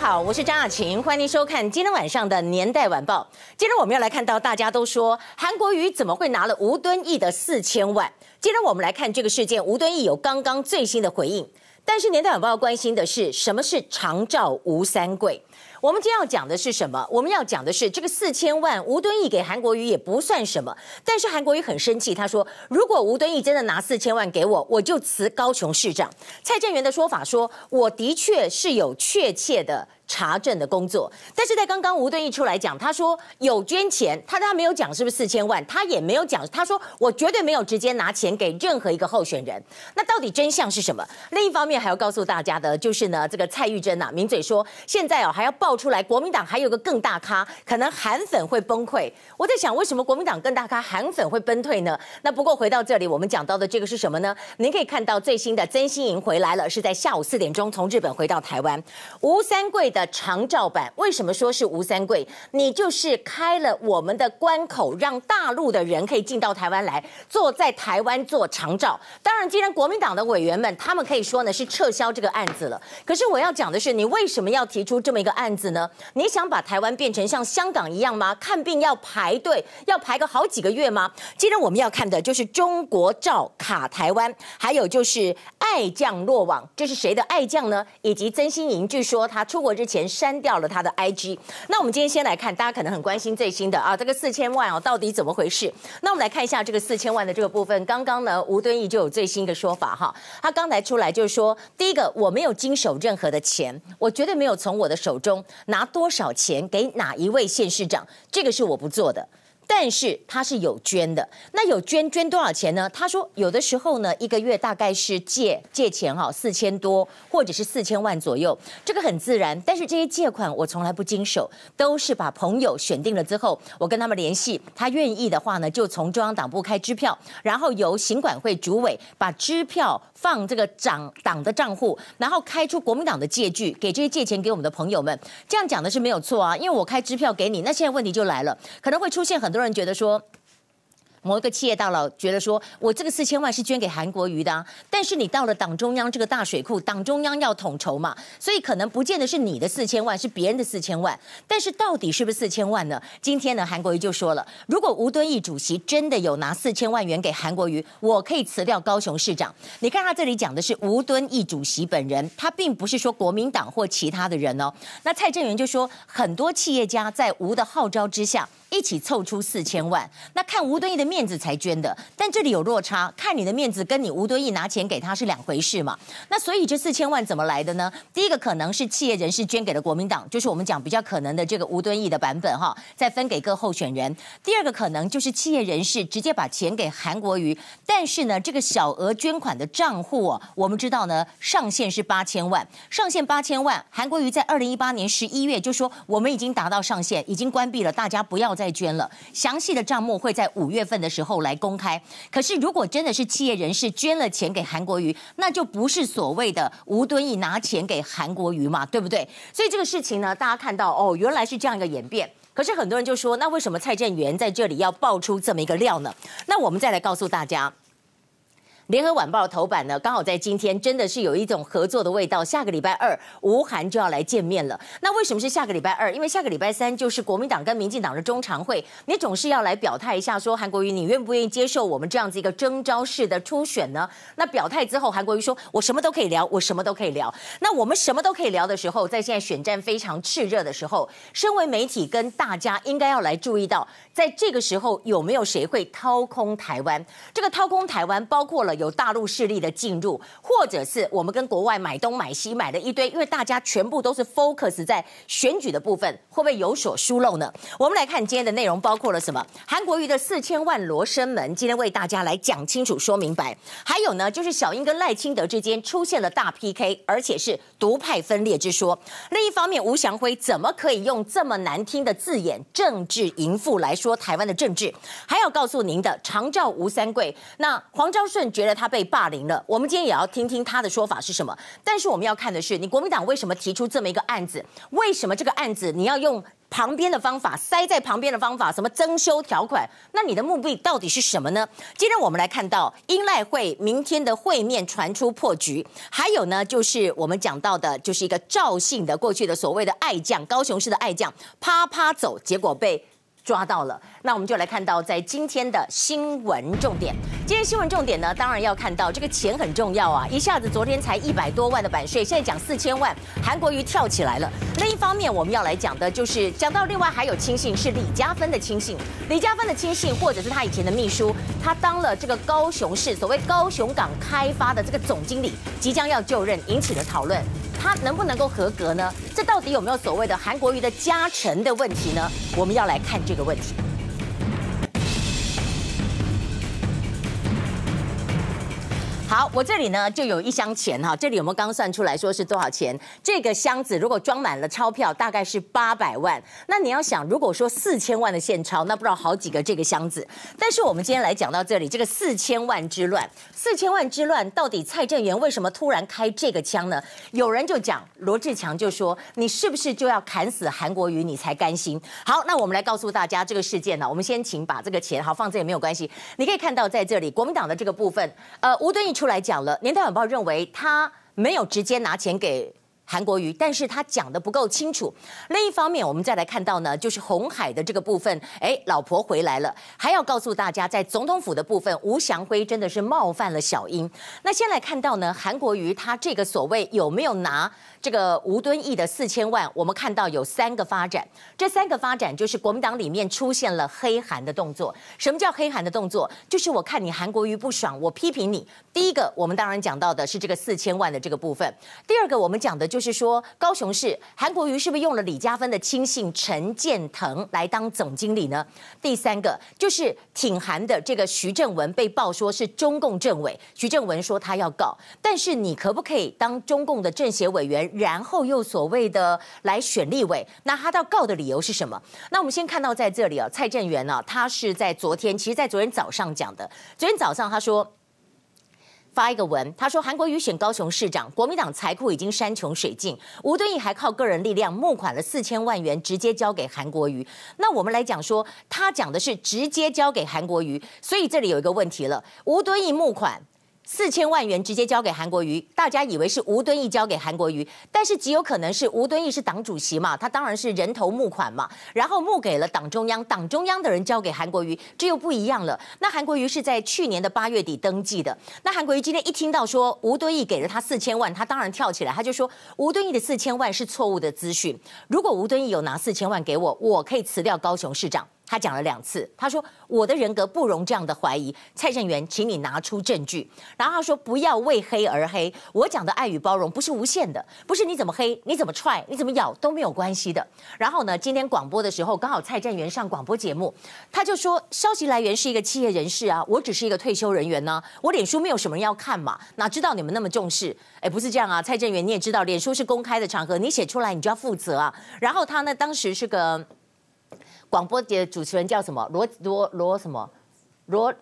好，我是张雅琴，欢迎收看今天晚上的《年代晚报》。今天我们要来看到，大家都说韩国瑜怎么会拿了吴敦义的四千万？今天我们来看这个事件，吴敦义有刚刚最新的回应。但是《年代晚报》关心的是，什么是长照吴三桂？我们今天要讲的是什么？我们要讲的是这个四千万，吴敦义给韩国瑜也不算什么。但是韩国瑜很生气，他说：“如果吴敦义真的拿四千万给我，我就辞高雄市长。”蔡正元的说法说：“我的确是有确切的。”查证的工作，但是在刚刚吴敦义出来讲，他说有捐钱，他他没有讲是不是四千万，他也没有讲，他说我绝对没有直接拿钱给任何一个候选人。那到底真相是什么？另一方面还要告诉大家的就是呢，这个蔡玉珍呐、啊，名嘴说现在哦还要爆出来，国民党还有个更大咖，可能韩粉会崩溃。我在想，为什么国民党更大咖，韩粉会崩退呢？那不过回到这里，我们讲到的这个是什么呢？您可以看到最新的曾心莹回来了，是在下午四点钟从日本回到台湾，吴三桂的。的长照版为什么说是吴三桂？你就是开了我们的关口，让大陆的人可以进到台湾来做，在台湾做长照。当然，既然国民党的委员们他们可以说呢是撤销这个案子了，可是我要讲的是，你为什么要提出这么一个案子呢？你想把台湾变成像香港一样吗？看病要排队，要排个好几个月吗？今天我们要看的就是中国照卡台湾，还有就是爱将落网，这是谁的爱将呢？以及曾心莹，据说他出国之前删掉了他的 IG。那我们今天先来看，大家可能很关心最新的啊，这个四千万哦，到底怎么回事？那我们来看一下这个四千万的这个部分。刚刚呢，吴敦义就有最新的说法哈，他刚才出来就是说，第一个，我没有经手任何的钱，我绝对没有从我的手中拿多少钱给哪一位县市长，这个是我不做的。但是他是有捐的，那有捐捐多少钱呢？他说有的时候呢，一个月大概是借借钱哈，四千多或者是四千万左右，这个很自然。但是这些借款我从来不经手，都是把朋友选定了之后，我跟他们联系，他愿意的话呢，就从中央党部开支票，然后由行管会主委把支票放这个党党的账户，然后开出国民党的借据，给这些借钱给我们的朋友们。这样讲的是没有错啊，因为我开支票给你，那现在问题就来了，可能会出现很多。很多人觉得说。某一个企业大佬觉得说，我这个四千万是捐给韩国瑜的，但是你到了党中央这个大水库，党中央要统筹嘛，所以可能不见得是你的四千万，是别人的四千万。但是到底是不是四千万呢？今天呢，韩国瑜就说了，如果吴敦义主席真的有拿四千万元给韩国瑜，我可以辞掉高雄市长。你看他这里讲的是吴敦义主席本人，他并不是说国民党或其他的人哦。那蔡正元就说，很多企业家在吴的号召之下。一起凑出四千万，那看吴敦义的面面子才捐的，但这里有落差，看你的面子跟你吴敦义拿钱给他是两回事嘛？那所以这四千万怎么来的呢？第一个可能是企业人士捐给了国民党，就是我们讲比较可能的这个吴敦义的版本哈，再分给各候选人。第二个可能就是企业人士直接把钱给韩国瑜，但是呢，这个小额捐款的账户，我们知道呢，上限是八千万，上限八千万，韩国瑜在二零一八年十一月就说我们已经达到上限，已经关闭了，大家不要。再捐了，详细的账目会在五月份的时候来公开。可是，如果真的是企业人士捐了钱给韩国瑜，那就不是所谓的吴敦义拿钱给韩国瑜嘛，对不对？所以这个事情呢，大家看到哦，原来是这样一个演变。可是很多人就说，那为什么蔡正元在这里要爆出这么一个料呢？那我们再来告诉大家。联合晚报头版呢，刚好在今天，真的是有一种合作的味道。下个礼拜二，吴涵就要来见面了。那为什么是下个礼拜二？因为下个礼拜三就是国民党跟民进党的中常会，你总是要来表态一下，说韩国瑜，你愿不愿意接受我们这样子一个征召式的初选呢？那表态之后，韩国瑜说，我什么都可以聊，我什么都可以聊。那我们什么都可以聊的时候，在现在选战非常炽热的时候，身为媒体跟大家应该要来注意到，在这个时候有没有谁会掏空台湾？这个掏空台湾包括了。有大陆势力的进入，或者是我们跟国外买东买西买了一堆，因为大家全部都是 focus 在选举的部分，会不会有所疏漏呢？我们来看今天的内容，包括了什么？韩国瑜的四千万罗生门，今天为大家来讲清楚、说明白。还有呢，就是小英跟赖清德之间出现了大 PK，而且是独派分裂之说。另一方面，吴祥辉怎么可以用这么难听的字眼“政治淫妇”来说台湾的政治？还要告诉您的长照吴三桂，那黄昭顺觉得。他被霸凌了，我们今天也要听听他的说法是什么。但是我们要看的是，你国民党为什么提出这么一个案子？为什么这个案子你要用旁边的方法，塞在旁边的方法，什么增修条款？那你的目的到底是什么呢？今天我们来看到英赖会明天的会面传出破局，还有呢，就是我们讲到的，就是一个赵姓的过去的所谓的爱将，高雄市的爱将，啪啪走，结果被。抓到了，那我们就来看到在今天的新闻重点。今天新闻重点呢，当然要看到这个钱很重要啊！一下子昨天才一百多万的版税，现在讲四千万，韩国瑜跳起来了。另一方面，我们要来讲的就是讲到另外还有亲信是李嘉芬的亲信，李嘉芬的亲信或者是他以前的秘书，他当了这个高雄市所谓高雄港开发的这个总经理，即将要就任，引起了讨论。他能不能够合格呢？这到底有没有所谓的韩国瑜的加成的问题呢？我们要来看这个问题。好，我这里呢就有一箱钱哈，这里有没有刚算出来说是多少钱？这个箱子如果装满了钞票，大概是八百万。那你要想，如果说四千万的现钞，那不知道好几个这个箱子。但是我们今天来讲到这里，这个四千万之乱，四千万之乱，到底蔡正元为什么突然开这个枪呢？有人就讲，罗志强就说，你是不是就要砍死韩国瑜，你才甘心？好，那我们来告诉大家这个事件呢，我们先请把这个钱好放这也没有关系。你可以看到在这里，国民党的这个部分，呃，吴敦义。出来讲了，年代晚报认为他没有直接拿钱给韩国瑜，但是他讲得不够清楚。另一方面，我们再来看到呢，就是红海的这个部分，哎，老婆回来了，还要告诉大家，在总统府的部分，吴祥辉真的是冒犯了小英。那先来看到呢，韩国瑜他这个所谓有没有拿？这个吴敦义的四千万，我们看到有三个发展，这三个发展就是国民党里面出现了黑韩的动作。什么叫黑韩的动作？就是我看你韩国瑜不爽，我批评你。第一个，我们当然讲到的是这个四千万的这个部分；第二个，我们讲的就就是说高雄市韩国瑜是不是用了李嘉芬的亲信陈建腾来当总经理呢？第三个，就是挺韩的这个徐正文被爆说是中共政委，徐正文说他要告，但是你可不可以当中共的政协委员？然后又所谓的来选立委，那他到告的理由是什么？那我们先看到在这里啊，蔡正元呢，他是在昨天，其实在昨天早上讲的。昨天早上他说发一个文，他说韩国瑜选高雄市长，国民党财库已经山穷水尽，吴敦义还靠个人力量募款了四千万元，直接交给韩国瑜。那我们来讲说，他讲的是直接交给韩国瑜，所以这里有一个问题了，吴敦义募款。四千万元直接交给韩国瑜，大家以为是吴敦义交给韩国瑜，但是极有可能是吴敦义是党主席嘛，他当然是人头募款嘛，然后募给了党中央，党中央的人交给韩国瑜，这又不一样了。那韩国瑜是在去年的八月底登记的，那韩国瑜今天一听到说吴敦义给了他四千万，他当然跳起来，他就说吴敦义的四千万是错误的资讯，如果吴敦义有拿四千万给我，我可以辞掉高雄市长。他讲了两次，他说我的人格不容这样的怀疑。蔡正元，请你拿出证据。然后他说不要为黑而黑。我讲的爱与包容不是无限的，不是你怎么黑、你怎么踹、你怎么咬都没有关系的。然后呢，今天广播的时候刚好蔡正元上广播节目，他就说消息来源是一个企业人士啊，我只是一个退休人员呢、我脸书没有什么人要看嘛，哪知道你们那么重视？哎，不是这样啊，蔡正元你也知道，脸书是公开的场合，你写出来你就要负责啊。然后他呢，当时是个。广播节主持人叫什么？罗罗罗什么？罗。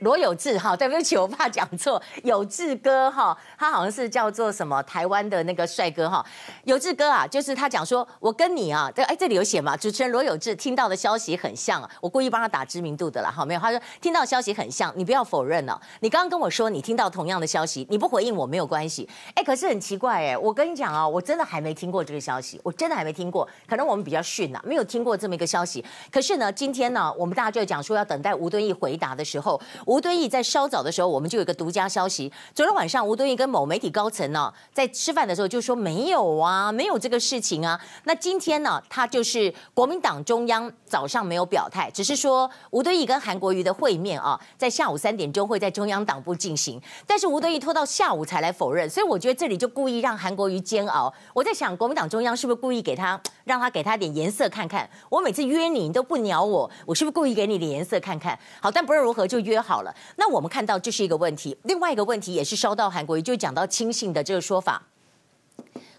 罗有志哈，对不起，我怕讲错。有志哥哈，他好像是叫做什么台湾的那个帅哥哈。有志哥啊，就是他讲说，我跟你啊，对，哎，这里有写嘛。主持人罗有志听到的消息很像啊，我故意帮他打知名度的啦，好没有？他说听到消息很像，你不要否认哦。你刚刚跟我说你听到同样的消息，你不回应我没有关系。哎，可是很奇怪哎，我跟你讲啊，我真的还没听过这个消息，我真的还没听过。可能我们比较逊呐，没有听过这么一个消息。可是呢，今天呢，我们大家就讲说要等待吴敦义回答的时候。吴敦义在稍早的时候，我们就有一个独家消息。昨天晚上，吴敦义跟某媒体高层呢，在吃饭的时候就说没有啊，没有这个事情啊。那今天呢，他就是国民党中央早上没有表态，只是说吴敦义跟韩国瑜的会面啊，在下午三点钟会在中央党部进行。但是吴敦义拖到下午才来否认，所以我觉得这里就故意让韩国瑜煎熬。我在想，国民党中央是不是故意给他，让他给他点颜色看看？我每次约你，你都不鸟我，我是不是故意给你点颜色看看？好，但不论如何，就约好好了。那我们看到这是一个问题，另外一个问题也是烧到韩国瑜，就讲到亲信的这个说法。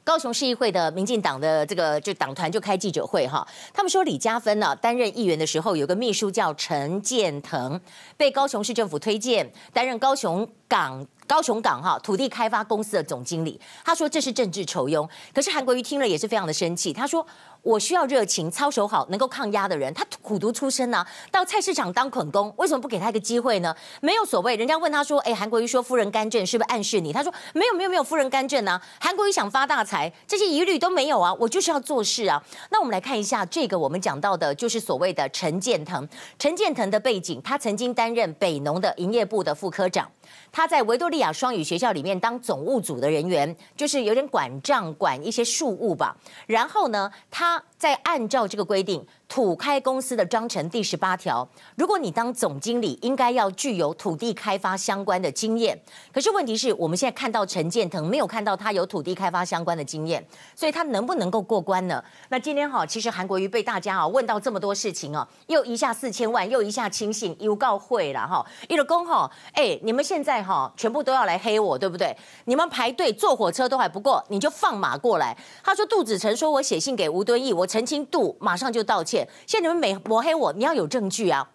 高雄市议会的民进党的这个就党团就开记者会哈，他们说李佳芬呢担任议员的时候，有个秘书叫陈建腾，被高雄市政府推荐担任高雄港高雄港哈土地开发公司的总经理，他说这是政治酬庸。可是韩国瑜听了也是非常的生气，他说。我需要热情、操守好、能够抗压的人。他苦读出身呐、啊，到菜市场当捆工，为什么不给他一个机会呢？没有所谓。人家问他说：“哎，韩国瑜说夫人干政，是不是暗示你？”他说：“没有，没有，没有夫人干政啊。韩国瑜想发大财，这些疑虑都没有啊。我就是要做事啊。”那我们来看一下这个，我们讲到的就是所谓的陈建腾。陈建腾的背景，他曾经担任北农的营业部的副科长。他在维多利亚双语学校里面当总务组的人员，就是有点管账、管一些事务吧。然后呢，他在按照这个规定。土开公司的章程第十八条，如果你当总经理，应该要具有土地开发相关的经验。可是问题是我们现在看到陈建腾，没有看到他有土地开发相关的经验，所以他能不能够过关呢？那今天哈，其实韩国瑜被大家啊问到这么多事情哦，又一下四千万，又一下亲信，又告会了哈，一个公哈，哎，你们现在哈全部都要来黑我，对不对？你们排队坐火车都还不过，你就放马过来。他说杜子成说我写信给吴敦义，我澄清杜马上就道歉。现在你们每抹黑我，你要有证据啊！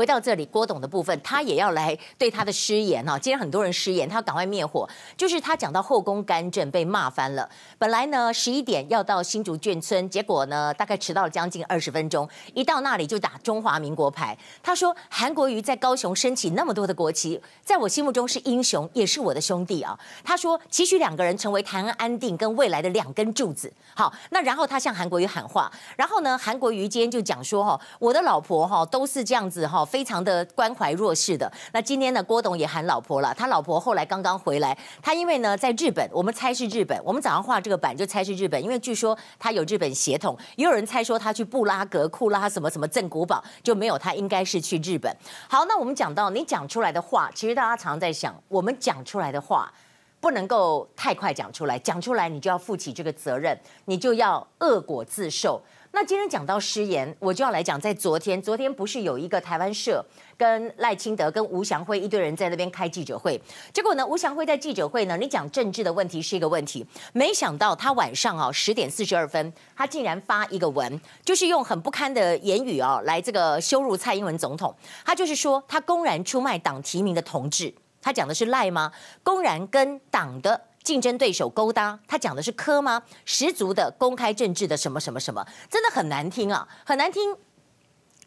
回到这里，郭董的部分，他也要来对他的失言哈。今天很多人失言，他要赶快灭火。就是他讲到后宫干政被骂翻了。本来呢十一点要到新竹眷村，结果呢大概迟到了将近二十分钟，一到那里就打中华民国牌。他说韩国瑜在高雄升起那么多的国旗，在我心目中是英雄，也是我的兄弟啊。他说期许两个人成为台湾安定跟未来的两根柱子。好，那然后他向韩国瑜喊话，然后呢韩国瑜今天就讲说哈，我的老婆哈都是这样子哈。非常的关怀弱势的。那今天呢，郭董也喊老婆了。他老婆后来刚刚回来，他因为呢在日本，我们猜是日本。我们早上画这个版就猜是日本，因为据说他有日本血统。也有人猜说他去布拉格、库拉什么什么镇古堡，就没有他应该是去日本。好，那我们讲到你讲出来的话，其实大家常常在想，我们讲出来的话不能够太快讲出来，讲出来你就要负起这个责任，你就要恶果自受。那今天讲到失言，我就要来讲，在昨天，昨天不是有一个台湾社跟赖清德跟吴祥辉一堆人在那边开记者会，结果呢，吴祥辉在记者会呢，你讲政治的问题是一个问题，没想到他晚上啊十点四十二分，他竟然发一个文，就是用很不堪的言语啊来这个羞辱蔡英文总统，他就是说他公然出卖党提名的同志，他讲的是赖吗？公然跟党的。竞争对手勾搭，他讲的是科吗？十足的公开政治的什么什么什么，真的很难听啊，很难听。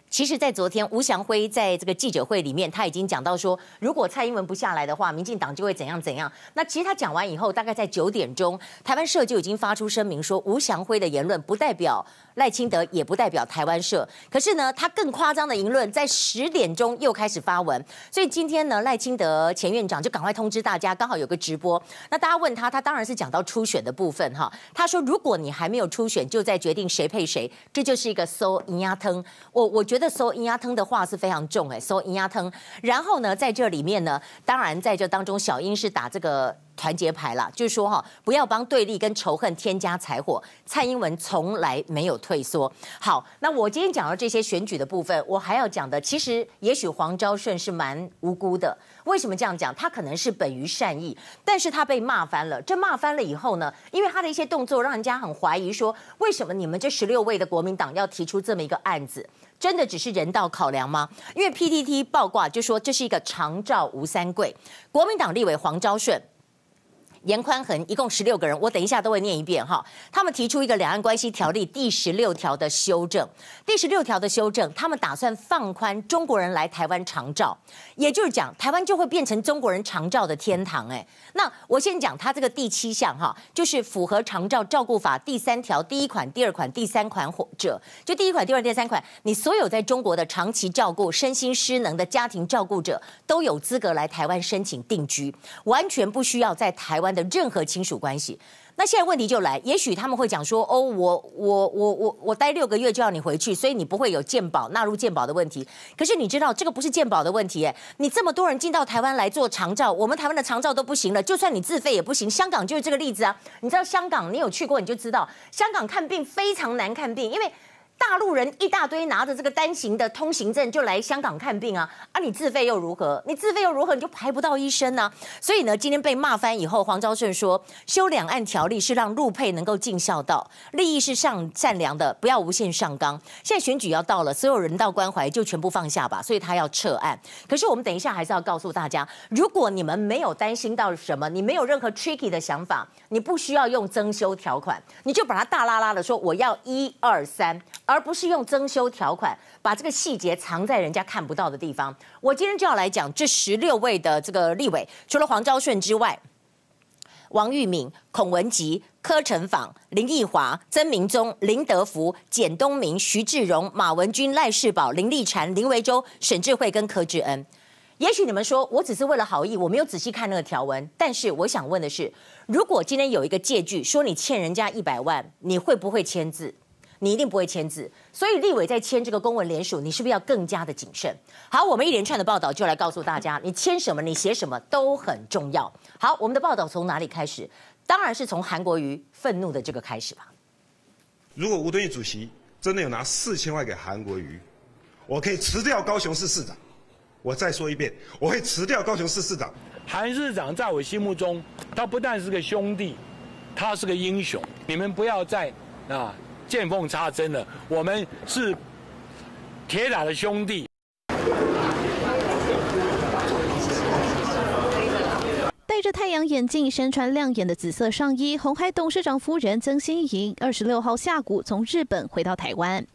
其实，在昨天，吴祥辉在这个记者会里面，他已经讲到说，如果蔡英文不下来的话，民进党就会怎样怎样。那其实他讲完以后，大概在九点钟，台湾社就已经发出声明说，吴祥辉的言论不代表赖清德，也不代表台湾社。可是呢，他更夸张的言论在十点钟又开始发文。所以今天呢，赖清德前院长就赶快通知大家，刚好有个直播。那大家问他，他当然是讲到初选的部分哈。他说，如果你还没有初选，就在决定谁配谁，这就是一个搜银鸭汤。我我觉得。搜银鸭汤的话是非常重哎，搜银鸭汤。然后呢，在这里面呢，当然在这当中，小英是打这个团结牌了，就是说哈，不要帮对立跟仇恨添加柴火。蔡英文从来没有退缩。好，那我今天讲到这些选举的部分，我还要讲的，其实也许黄昭顺是蛮无辜的。为什么这样讲？他可能是本于善意，但是他被骂翻了。这骂翻了以后呢，因为他的一些动作，让人家很怀疑说，为什么你们这十六位的国民党要提出这么一个案子？真的只是人道考量吗？因为 PTT 爆挂就说这是一个长照吴三桂，国民党立委黄昭顺。严宽恒一共十六个人，我等一下都会念一遍哈。他们提出一个两岸关系条例第十六条的修正，第十六条的修正，他们打算放宽中国人来台湾长照，也就是讲台湾就会变成中国人长照的天堂哎。那我先讲他这个第七项哈，就是符合长照照顾法第三条第一款、第二款、第三款或者，就第一款、第二、第三款，你所有在中国的长期照顾、身心失能的家庭照顾者都有资格来台湾申请定居，完全不需要在台湾的任何亲属关系，那现在问题就来，也许他们会讲说，哦，我我我我我待六个月就要你回去，所以你不会有健保纳入健保的问题。可是你知道这个不是健保的问题，你这么多人进到台湾来做长照，我们台湾的长照都不行了，就算你自费也不行。香港就是这个例子啊，你知道香港，你有去过你就知道，香港看病非常难看病，因为。大陆人一大堆拿着这个单行的通行证就来香港看病啊，啊，你自费又如何？你自费又如何？你就排不到医生呢、所以呢，今天被骂翻以后，黄昭顺说，修两岸条例是让陆配能够尽孝道，利益是上善良的，不要无限上纲。现在选举要到了，所有人道关怀就全部放下吧，所以他要撤案。可是我们等一下还是要告诉大家，如果你们没有担心到什么，你没有任何 tricky 的想法，你不需要用增修条款，你就把它大拉拉的说我要一二三。而不是用增修条款把这个细节藏在人家看不到的地方。我今天就要来讲这十六位的这个立委，除了黄昭顺之外，王玉敏、孔文吉、柯承芳、林奕华、曾明宗、林德福、简东明、徐志荣、马文君、赖世宝、林力产、林维洲、沈智慧跟柯志恩。也许你们说我只是为了好意，我没有仔细看那个条文。但是我想问的是，如果今天有一个借据说你欠人家一百万，你会不会签字？你一定不会签字，所以立委在签这个公文联署，你是不是要更加的谨慎？好，我们一连串的报道就来告诉大家，你签什么，你写什么都很重要。好，我们的报道从哪里开始？当然是从韩国瑜愤怒的这个开始吧。如果吴敦义主席真的有拿四千万给韩国瑜，我可以辞掉高雄市市长。我再说一遍，我会辞掉高雄市市长。韩市长在我心目中，他不但是个兄弟，他是个英雄。你们不要再啊。见缝插针了，我们是铁打的兄弟。戴着太阳眼镜、身穿亮眼的紫色上衣，红海董事长夫人曾心莹二十六号下午从日本回到台湾。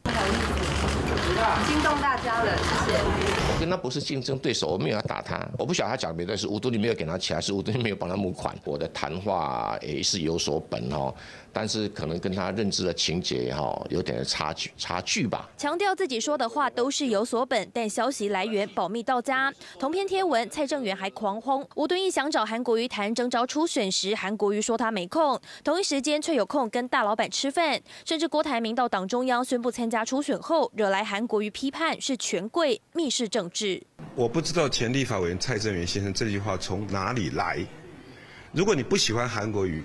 惊动大家了，谢谢。那不是竞争对手，我没有要打他。我不晓得他讲的没对，是吴敦义没有给他钱，还是吴敦义没有帮他募款。我的谈话也是有所本哦。但是可能跟他认知的情节哈有点差距差距吧。强调自己说的话都是有所本，但消息来源保密到家。同篇贴文，蔡正元还狂轰吴敦义想找韩国瑜谈征召初选时，韩国瑜说他没空，同一时间却有空跟大老板吃饭。甚至郭台铭到党中央宣布参加初选后，惹来韩国瑜批判是权贵密室政治。我不知道前立法委员蔡正元先生这句话从哪里来。如果你不喜欢韩国瑜。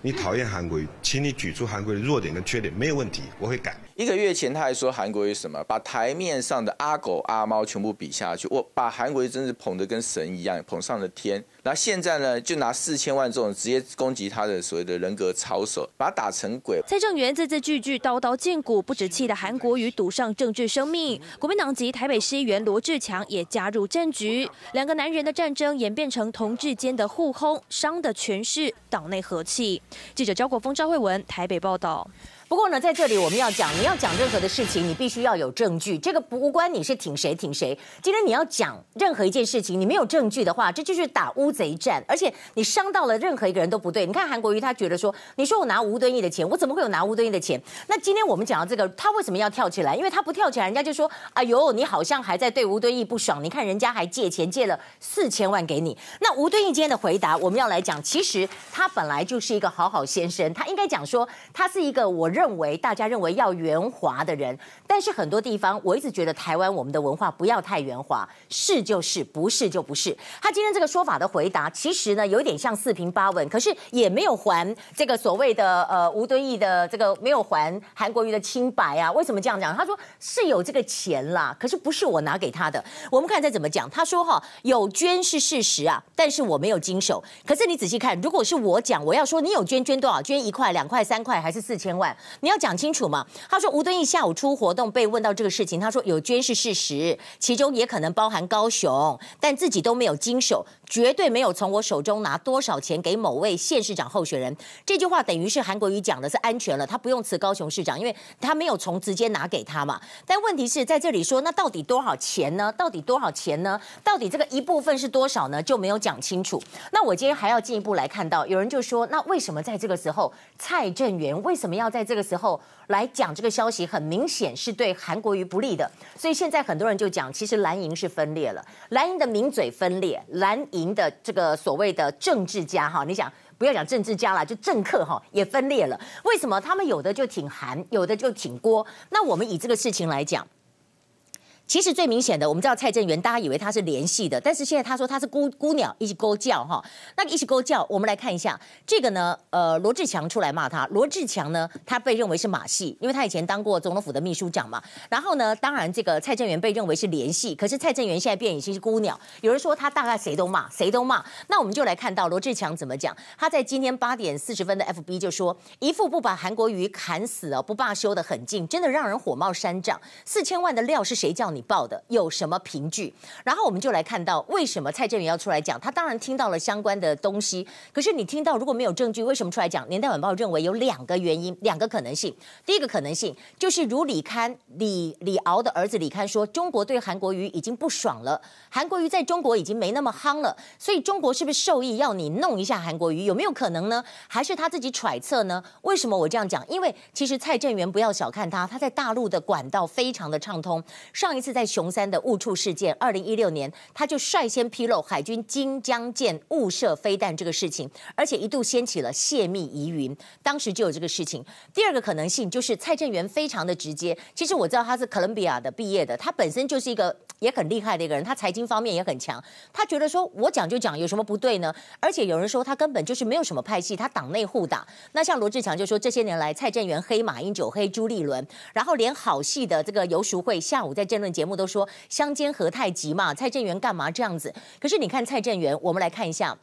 你讨厌韩国瑜，请你举出韩国瑜的弱点跟缺点，没有问题，我会改。一个月前他还说韩国瑜什么，把台面上的阿狗阿猫全部比下去，我把韩国瑜真是捧得跟神一样，捧上了天。那现在呢，就拿四千万这种直接攻击他的所谓的人格操守，把他打成鬼。蔡正元字字句句刀刀见骨，不止气的韩国瑜赌上政治生命，国民党籍台北市议员罗志强也加入战局。两个男人的战争演变成同志间的互轰，伤的全是党内和气。记者焦国峰、赵慧文台北报道。不过呢，在这里我们要讲，你要讲任何的事情，你必须要有证据。这个不关你是挺谁挺谁。今天你要讲任何一件事情，你没有证据的话，这就是打乌贼战，而且你伤到了任何一个人都不对。你看韩国瑜，他觉得说，你说我拿吴敦义的钱，我怎么会有拿吴敦义的钱？那今天我们讲到这个，他为什么要跳起来？因为他不跳起来，人家就说，哎呦，你好像还在对吴敦义不爽。你看人家还借钱借了四千万给你。那吴敦义今天的回答，我们要来讲，其实他本来就是一个好好先生，他应该讲说，他是一个我。认为大家认为要圆滑的人，但是很多地方我一直觉得台湾我们的文化不要太圆滑，是就是，不是就不是。他今天这个说法的回答，其实呢有点像四平八稳，可是也没有还这个所谓的呃吴敦义的这个没有还韩国瑜的清白啊？为什么这样讲？他说是有这个钱啦，可是不是我拿给他的。我们看再怎么讲，他说哈有捐是事实啊，但是我没有经手。可是你仔细看，如果是我讲，我要说你有捐，捐多少？捐一块、两块、三块，还是四千万？你要讲清楚嘛？他说吴敦义下午出活动被问到这个事情，他说有捐是事实，其中也可能包含高雄，但自己都没有经手，绝对没有从我手中拿多少钱给某位县市长候选人。这句话等于是韩国瑜讲的是安全了，他不用辞高雄市长，因为他没有从直接拿给他嘛。但问题是在这里说，那到底多少钱呢？到底多少钱呢？到底这个一部分是多少呢？就没有讲清楚。那我今天还要进一步来看到，有人就说，那为什么在这个时候蔡正元为什么要在这个这个时候来讲这个消息，很明显是对韩国瑜不利的，所以现在很多人就讲，其实蓝营是分裂了，蓝营的名嘴分裂，蓝营的这个所谓的政治家哈，你想不要讲政治家了，就政客哈也分裂了。为什么？他们有的就挺韩，有的就挺郭。那我们以这个事情来讲。其实最明显的，我们知道蔡正元，大家以为他是连系的，但是现在他说他是孤孤鸟一起勾叫哈。那个一起勾叫，我们来看一下这个呢，呃，罗志强出来骂他。罗志强呢，他被认为是马戏，因为他以前当过总统府的秘书长嘛。然后呢，当然这个蔡正元被认为是连系，可是蔡正元现在变已经是孤鸟。有人说他大概谁都骂，谁都骂。那我们就来看到罗志强怎么讲。他在今天八点四十分的 FB 就说，一副不把韩国瑜砍死哦不罢休的狠劲，真的让人火冒三丈。四千万的料是谁叫你？你报的有什么凭据？然后我们就来看到为什么蔡正元要出来讲。他当然听到了相关的东西，可是你听到如果没有证据，为什么出来讲？年代晚报认为有两个原因，两个可能性。第一个可能性就是如李刊李李敖的儿子李刊说，中国对韩国瑜已经不爽了，韩国瑜在中国已经没那么夯了，所以中国是不是受益要你弄一下韩国瑜？有没有可能呢？还是他自己揣测呢？为什么我这样讲？因为其实蔡正元不要小看他，他在大陆的管道非常的畅通。上一次。是在熊三的误触事件，二零一六年，他就率先披露海军金江舰误射飞弹这个事情，而且一度掀起了泄密疑云，当时就有这个事情。第二个可能性就是蔡正元非常的直接，其实我知道他是哥伦比亚的毕业的，他本身就是一个也很厉害的一个人，他财经方面也很强，他觉得说我讲就讲，有什么不对呢？而且有人说他根本就是没有什么派系，他党内互打。那像罗志强就说这些年来蔡正元黑马英九黑朱立伦，然后连好戏的这个游淑慧下午在政论节目。都说相煎何太急嘛，蔡正元干嘛这样子？可是你看蔡正元，我们来看一下。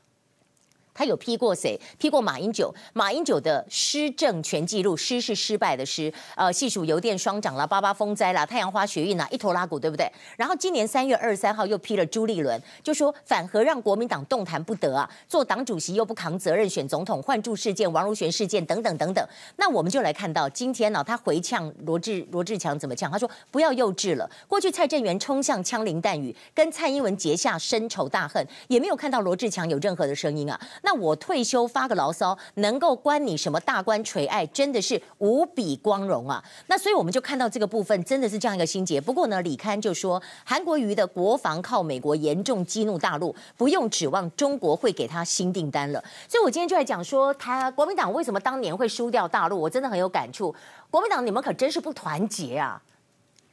他有批过谁？批过马英九。马英九的施政全记录，失是失败的失。呃，细数油电双涨啦，八八风灾啦，太阳花学运啦，一拖拉库，对不对？然后今年三月二十三号又批了朱立伦，就说反核让国民党动弹不得啊，做党主席又不扛责任，选总统换柱事件、王如玄事件等等等等。那我们就来看到今天呢、他回呛罗志罗志强怎么呛？他说不要幼稚了。过去蔡正元冲向枪林弹雨，跟蔡英文结下深仇大恨，也没有看到罗志强有任何的声音啊。那我退休发个牢骚，能够关你什么大官垂爱，真的是无比光荣啊！那所以我们就看到这个部分真的是这样一个心结。不过呢，李刊就说韩国瑜的国防靠美国，严重激怒大陆，不用指望中国会给他新订单了。所以我今天就来讲说，他国民党为什么当年会输掉大陆，我真的很有感触。国民党你们可真是不团结啊！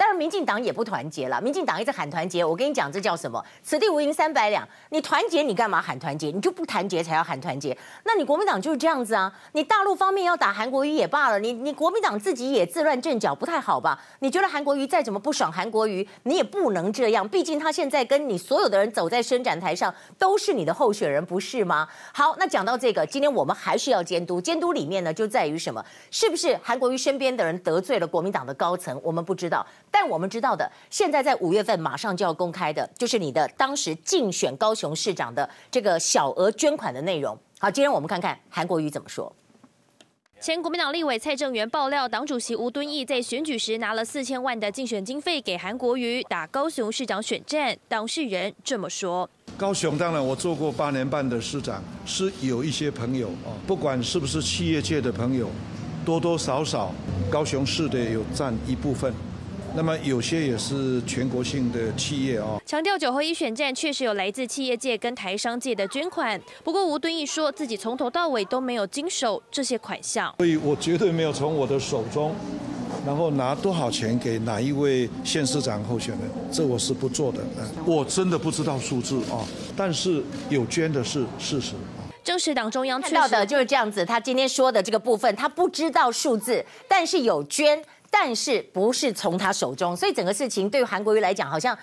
但是民进党也不团结了，民进党一直喊团结，我跟你讲，这叫什么？此地无银三百两。你团结，你干嘛喊团结？你就不团结才要喊团结。那你国民党就是这样子啊？你大陆方面要打韩国瑜也罢了，你你国民党自己也自乱阵脚，不太好吧？你觉得韩国瑜再怎么不爽韩国瑜，你也不能这样，毕竟他现在跟你所有的人走在伸展台上，都是你的候选人，不是吗？好，那讲到这个，今天我们还是要监督，监督里面呢，就在于什么？是不是韩国瑜身边的人得罪了国民党的高层？我们不知道。但我们知道的，现在在五月份马上就要公开的，就是你的当时竞选高雄市长的这个小额捐款的内容。好，今天我们看看韩国瑜怎么说。前国民党立委蔡正元爆料，党主席吴敦义在选举时拿了四千万的竞选经费给韩国瑜打高雄市长选战。当事人这么说：高雄当然我做过八年半的市长，是有一些朋友啊，不管是不是企业界的朋友，多多少少高雄市的有占一部分。那么有些也是全国性的企业哦。强调九合一选战确实有来自企业界跟台商界的捐款，不过吴敦义说自己从头到尾都没有经手这些款项，所以我绝对没有从我的手中，然后拿多少钱给哪一位县市长候选人，这我是不做的。我真的不知道数字啊，但是有捐的是事实。正是党中央看到的就是这样子，他今天说的这个部分，他不知道数字，但是有捐。但是不是从他手中，所以整个事情对于韩国瑜来讲，好像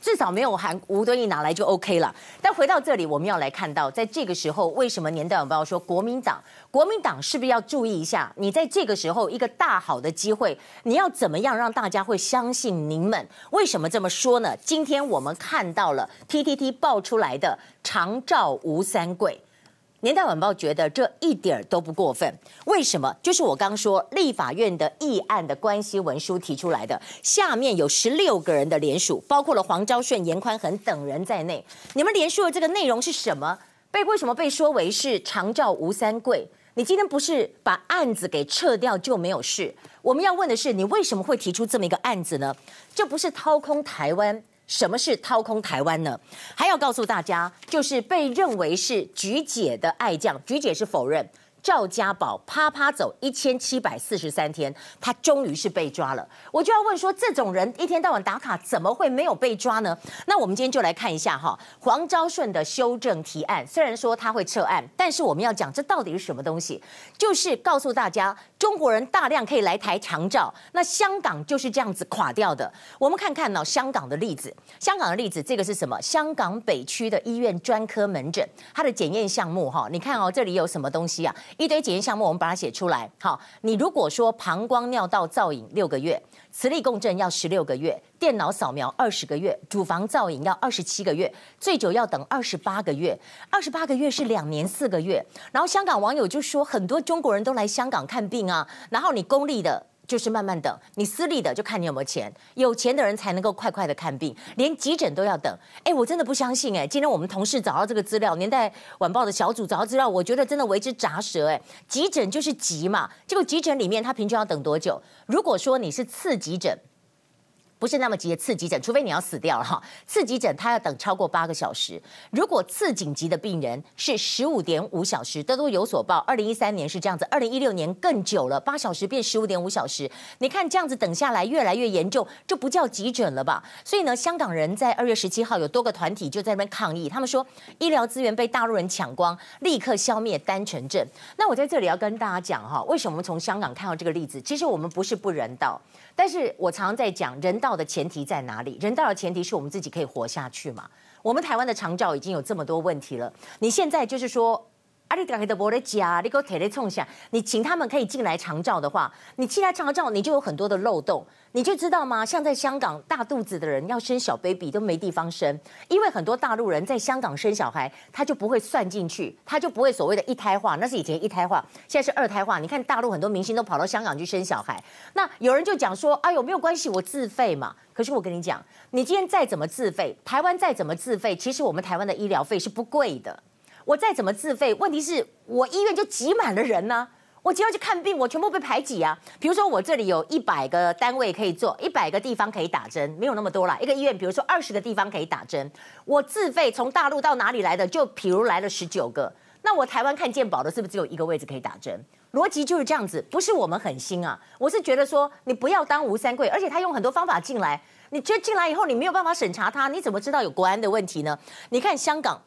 至少没有韩吴敦义拿来就 OK 了。但回到这里，我们要来看到，在这个时候，为什么年代晚报说国民党，国民党是不是要注意一下？你在这个时候一个大好的机会，你要怎么样让大家会相信您们？为什么这么说呢？今天我们看到了 PTT 爆出来的长照吴三桂。年代晚报觉得这一点都不过分，为什么？就是我刚说立法院的议案的关系文书提出来的，下面有十六个人的联署，包括了黄昭顺、严宽恒等人在内。你们联署的这个内容是什么？被为什么被说为是长照吴三桂？你今天不是把案子给撤掉就没有事？我们要问的是，你为什么会提出这么一个案子呢？这不是掏空台湾？什么是掏空台湾呢？还要告诉大家，就是被认为是菊姐的爱将，菊姐是否认，赵家宝趴趴走一千七百四十三天，他终于是被抓了。我就要问说，这种人一天到晚打卡，怎么会没有被抓呢？那我们今天就来看一下哈，黄昭顺的修正提案，虽然说他会撤案，但是我们要讲这到底是什么东西？就是告诉大家，中国人大量可以来台长照，那香港就是这样子垮掉的。我们看看呢，香港的例子，香港的例子，这个是什么？香港北区的医院专科门诊，它的检验项目哈，你看哦，这里有什么东西啊？一堆检验项目，我们把它写出来。好，你如果说膀胱尿道造影六个月，磁力共振要十六个月，电脑扫描二十个月，乳房造影要二十七个月，最久要等二十八个月，二十八个月是两年四个月。然后香港网友就说，很多中国人都来香港看病啊，然后你公立的。就是慢慢等，你私立的就看你有没有钱，有钱的人才能够快快的看病，连急诊都要等。哎，我真的不相信哎！今天我们同事找到这个资料，年代晚报的小组找到资料，我觉得真的为之咋舌哎！急诊就是急嘛，结果急诊里面他平均要等多久？如果说你是次急诊。不是那么急的次急诊，除非你要死掉了哈。次急诊他要等超过八个小时。如果次紧急的病人是十五点五小时，都都有所报。二零一三年是这样子，二零一六年更久了，八小时变十五点五小时。你看这样子等下来越来越严重，这不叫急诊了吧？所以呢，香港人在二月十七号有多个团体就在那边抗议，他们说医疗资源被大陆人抢光，立刻消灭单程证。那我在这里要跟大家讲哈，为什么从香港看到这个例子？其实我们不是不人道。但是我常常在讲，人道的前提在哪里？人道的前提是我们自己可以活下去嘛。我们台湾的长照已经有这么多问题了，你现在就是说。阿里嘎黑的伯雷加，你给我铁雷冲下，你请他们可以进来长照的话，你进来长照，你就有很多的漏洞，你就知道吗？像在香港，大肚子的人要生小 baby 都没地方生，因为很多大陆人在香港生小孩，他就不会算进去，他就不会所谓的一胎化，那是以前一胎化，现在是二胎化。你看大陆很多明星都跑到香港去生小孩，那有人就讲说，哎呦没有关系，我自费嘛。可是我跟你讲，你今天再怎么自费，台湾再怎么自费，其实我们台湾的医疗费是不贵的。我再怎么自费，问题是我医院就挤满了人呢、我只要去看病，我全部被排挤啊。比如说我这里有一百个单位可以做，一百个地方可以打针，没有那么多啦。一个医院，比如说二十个地方可以打针，我自费从大陆到哪里来的，就譬如来了十九个。那我台湾看健保的，是不是只有一个位置可以打针？逻辑就是这样子，不是我们狠心啊。我是觉得说，你不要当吴三桂，而且他用很多方法进来，你就进来以后，你没有办法审查他，你怎么知道有国安的问题呢？你看香港。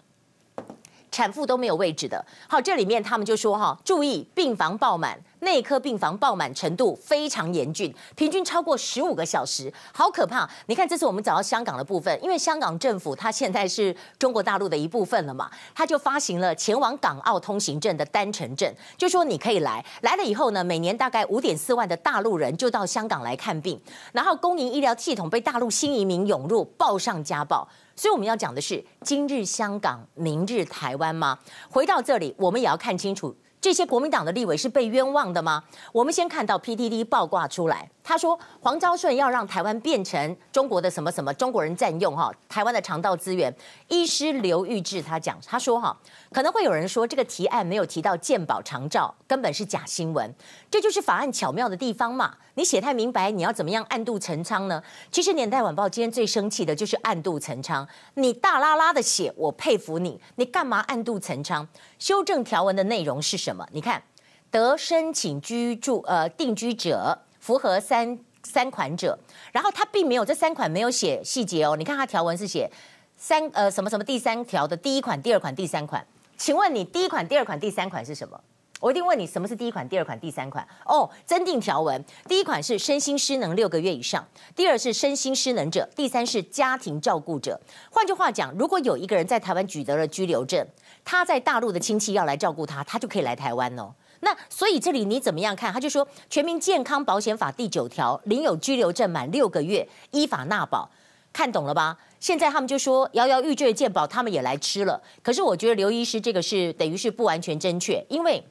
产妇都没有位置的，好，这里面他们就说哈，注意病房爆满，内科病房爆满程度非常严峻，平均超过十五个小时，好可怕。你看，这次我们找到香港的部分，因为香港政府它现在是中国大陆的一部分了嘛，它就发行了前往港澳通行证的单程证，就说你可以来，来了以后呢，每年大概五点四万的大陆人就到香港来看病，然后公营医疗系统被大陆新移民涌入，报上加报。所以我们要讲的是今日香港，明日台湾吗？回到这里，我们也要看清楚。这些国民党的立委是被冤枉的吗？我们先看到 PDD 爆挂出来，他说黄昭顺要让台湾变成中国的什么什么，中国人占用哈台湾的肠道资源。医师刘玉志他讲，他说哈可能会有人说这个提案没有提到健保长照，根本是假新闻。这就是法案巧妙的地方嘛，你写太明白，你要怎么样暗度陈仓呢？其实年代晚报今天最生气的就是暗度陈仓，你大拉拉的写，我佩服你，你干嘛暗度陈仓？修正条文的内容是什么？你看，得申请居住呃定居者，符合三三款者，然后他并没有这三款没有写细节哦。你看他条文是写三呃什么什么第三条的第一款、第二款、第三款。请问你第一款、第二款、第三款是什么？我一定问你什么是第一款、第二款、第三款？哦，增订条文，第一款是身心失能六个月以上，第二是身心失能者，第三是家庭照顾者。换句话讲，如果有一个人在台湾取得了居留证。他在大陆的亲戚要来照顾他，他就可以来台湾哦。那所以这里你怎么样看？他就说《全民健康保险法》第九条，领有居留证满六个月，依法纳保，看懂了吧？现在他们就说摇摇欲坠的健保，他们也来吃了。可是我觉得刘医师这个是等于是不完全正确，因为。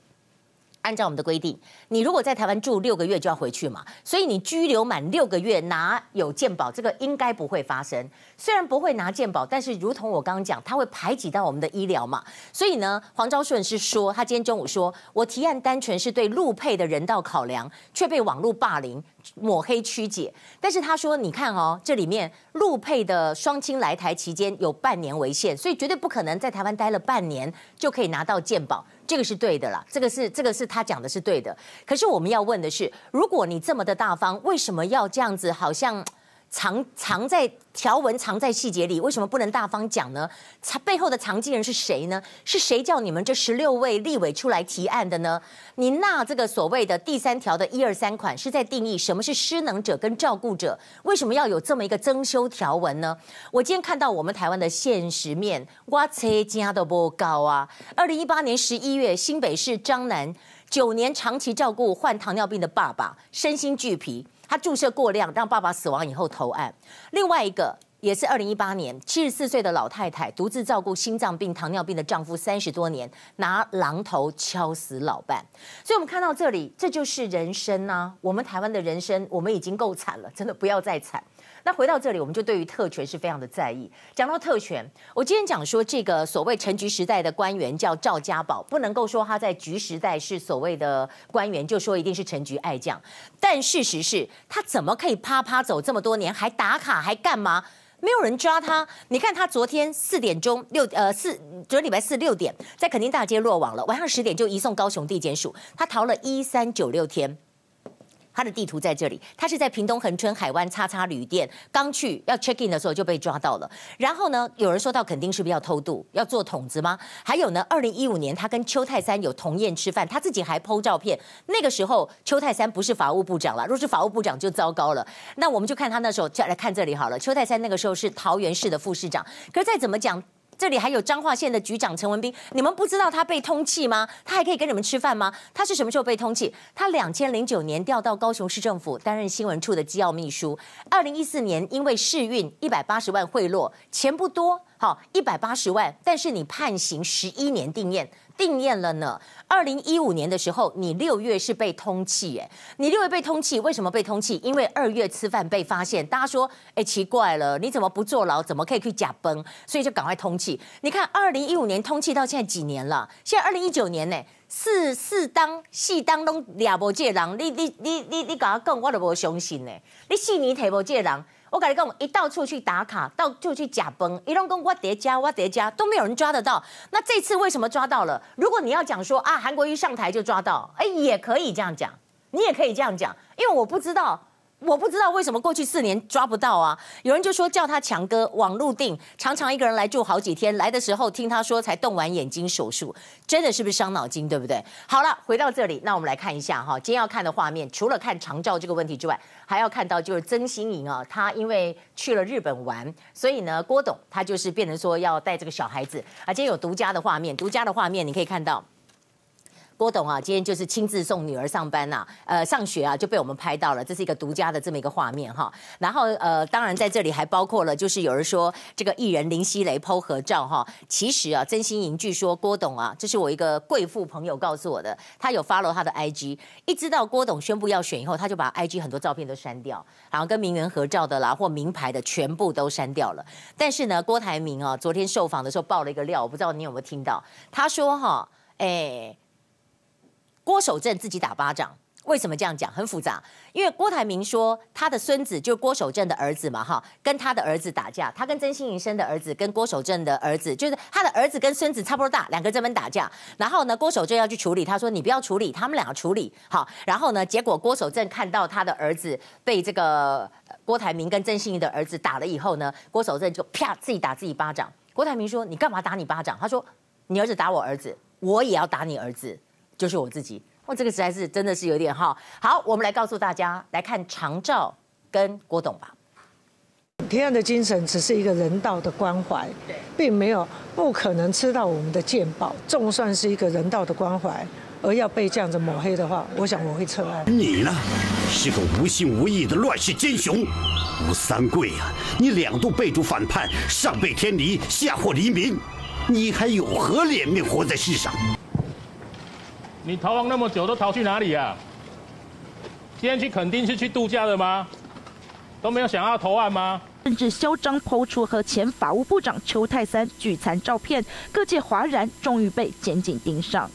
按照我们的规定，你如果在台湾住六个月就要回去嘛，所以你拘留满六个月拿有健保，这个应该不会发生。虽然不会拿健保，但是如同我刚刚讲，他会排挤到我们的医疗嘛。所以呢，黄昭顺是说，他今天中午说我提案单纯是对陆配的人道考量，却被网络霸凌、抹黑、曲解。但是他说，你看哦，这里面陆配的双亲来台期间有半年为限，所以绝对不可能在台湾待了半年就可以拿到健保。这个是对的啦，这个是这个是他讲的是对的。可是我们要问的是，如果你这么的大方，为什么要这样子？好像。藏藏在条文，藏在细节里，为什么不能大方讲呢？背后的藏镜人是谁呢？是谁叫你们这十六位立委出来提案的呢？你那这个所谓的第三条的一二三款是在定义什么是失能者跟照顾者？为什么要有这么一个增修条文呢？我今天看到我们台湾的现实面，我车家都不高啊！二零一八年十一月，新北市彰南九年长期照顾患糖尿病的爸爸，身心俱疲。他注射过量，让爸爸死亡以后投案。另外一个也是二零一八年，七十四岁的老太太独自照顾心脏病、糖尿病的丈夫三十多年，拿榔头敲死老伴。所以，我们看到这里，这就是人生啊！我们台湾的人生，我们已经够惨了，真的不要再惨。那回到这里，我们就对于特权是非常的在意。讲到特权，我今天讲说这个所谓陈菊时代的官员叫赵家宝，不能够说他在局时代是所谓的官员，就说一定是陈菊爱将。但事实是他怎么可以趴趴走这么多年，还打卡，还干嘛？没有人抓他。你看他昨天四点钟六呃四，昨天礼拜四六点在垦丁大街落网了，晚上十点就移送高雄地检署，他逃了一三九六天。他的地图在这里，他是在屏东恒春海湾叉叉旅店刚去要 check in 的时候就被抓到了。然后呢，有人说到肯定是不是要偷渡，要做筒子吗？还有呢，二零一五年他跟邱泰三有同宴吃饭，他自己还 po 照片。那个时候邱泰三不是法务部长了，若是法务部长就糟糕了。那我们就看他那时候，就来看这里好了。邱泰三那个时候是桃园市的副市长，可是再怎么讲。这里还有彰化县的局长陈文斌，你们不知道他被通缉吗？他还可以跟你们吃饭吗？他是什么时候被通缉？他两千零九年调到高雄市政府担任新闻处的机要秘书，二零一四年因为试运一百八十万贿赂，钱不多，好一百八十万，但是你判刑十一年定谳。定谳了呢。二零一五年的时候，你六月是被通缉，哎，你六月被通缉，为什么被通缉？因为二月吃饭被发现，大家说，哎，奇怪了，你怎么不坐牢？怎么可以去假崩？所以就赶快通缉。你看，二零一五年通缉到现在几年了？现在二零一九年呢，四四当四当拢俩无借人，你你你你你搞他讲，我都无相信呢。你四年提无借人。我跟你讲，一到处去打卡，到处去假崩，一通跟我叠加，我叠加，都没有人抓得到。那这次为什么抓到了？如果你要讲说啊，韩国一上台就抓到，哎，也可以这样讲，你也可以这样讲，因为我不知道。我不知道为什么过去四年抓不到啊？有人就说叫他强哥网路定，常常一个人来住好几天，来的时候听他说才动完眼睛手术，真的是不是伤脑筋，对不对？好了，回到这里，那我们来看一下哈，今天要看的画面，除了看长照这个问题之外，还要看到就是曾心颖啊，他因为去了日本玩，所以呢，郭董他就是变成说要带这个小孩子，啊，今天有独家的画面，独家的画面你可以看到。郭董啊，今天就是亲自送女儿上班呐、啊，呃，上学啊，就被我们拍到了，这是一个独家的这么一个画面哈。然后呃，当然在这里还包括了，就是有人说这个艺人林熙蕾剖合照哈。其实啊，曾心颖据说郭董啊，这是我一个贵妇朋友告诉我的，他有 follow 他的 IG，一知道郭董宣布要选以后，他就把 IG 很多照片都删掉，然后跟名媛合照的啦或名牌的全部都删掉了。但是呢，郭台铭啊，昨天受访的时候爆了一个料，我不知道你有没有听到，他说哈，哎。郭守正自己打巴掌，为什么这样讲？很复杂，因为郭台铭说他的孙子就是郭守正的儿子嘛，哈，跟他的儿子打架，他跟曾心颖生的儿子跟郭守正的儿子，就是他的儿子跟孙子差不多大，两个这边打架，然后呢，郭守正要去处理，他说你不要处理，他们两个处理，好，然后呢，结果郭守正看到他的儿子被这个郭台铭跟曾心颖的儿子打了以后呢，郭守正就啪自己打自己巴掌。郭台铭说你干嘛打你巴掌？他说你儿子打我儿子，我也要打你儿子。就是我自己，我这个实在是真的是有点哈。好，我们来告诉大家，来看长照跟郭董吧。提案的精神只是一个人道的关怀，并没有不可能吃到我们的健保。纵算是一个人道的关怀，而要被这样子抹黑的话，我想我会撤案。你呢，是个无信无义的乱世奸雄，吴三桂啊！你两度被主反叛，上背天离，下祸黎民，你还有何脸面活在世上？你逃亡那么久，都逃去哪里呀？今天去肯定是去度假的吗？都没有想要投案吗？甚至嚣张抛出和前法务部长邱泰三聚餐照片，各界哗然，终于被检警盯上。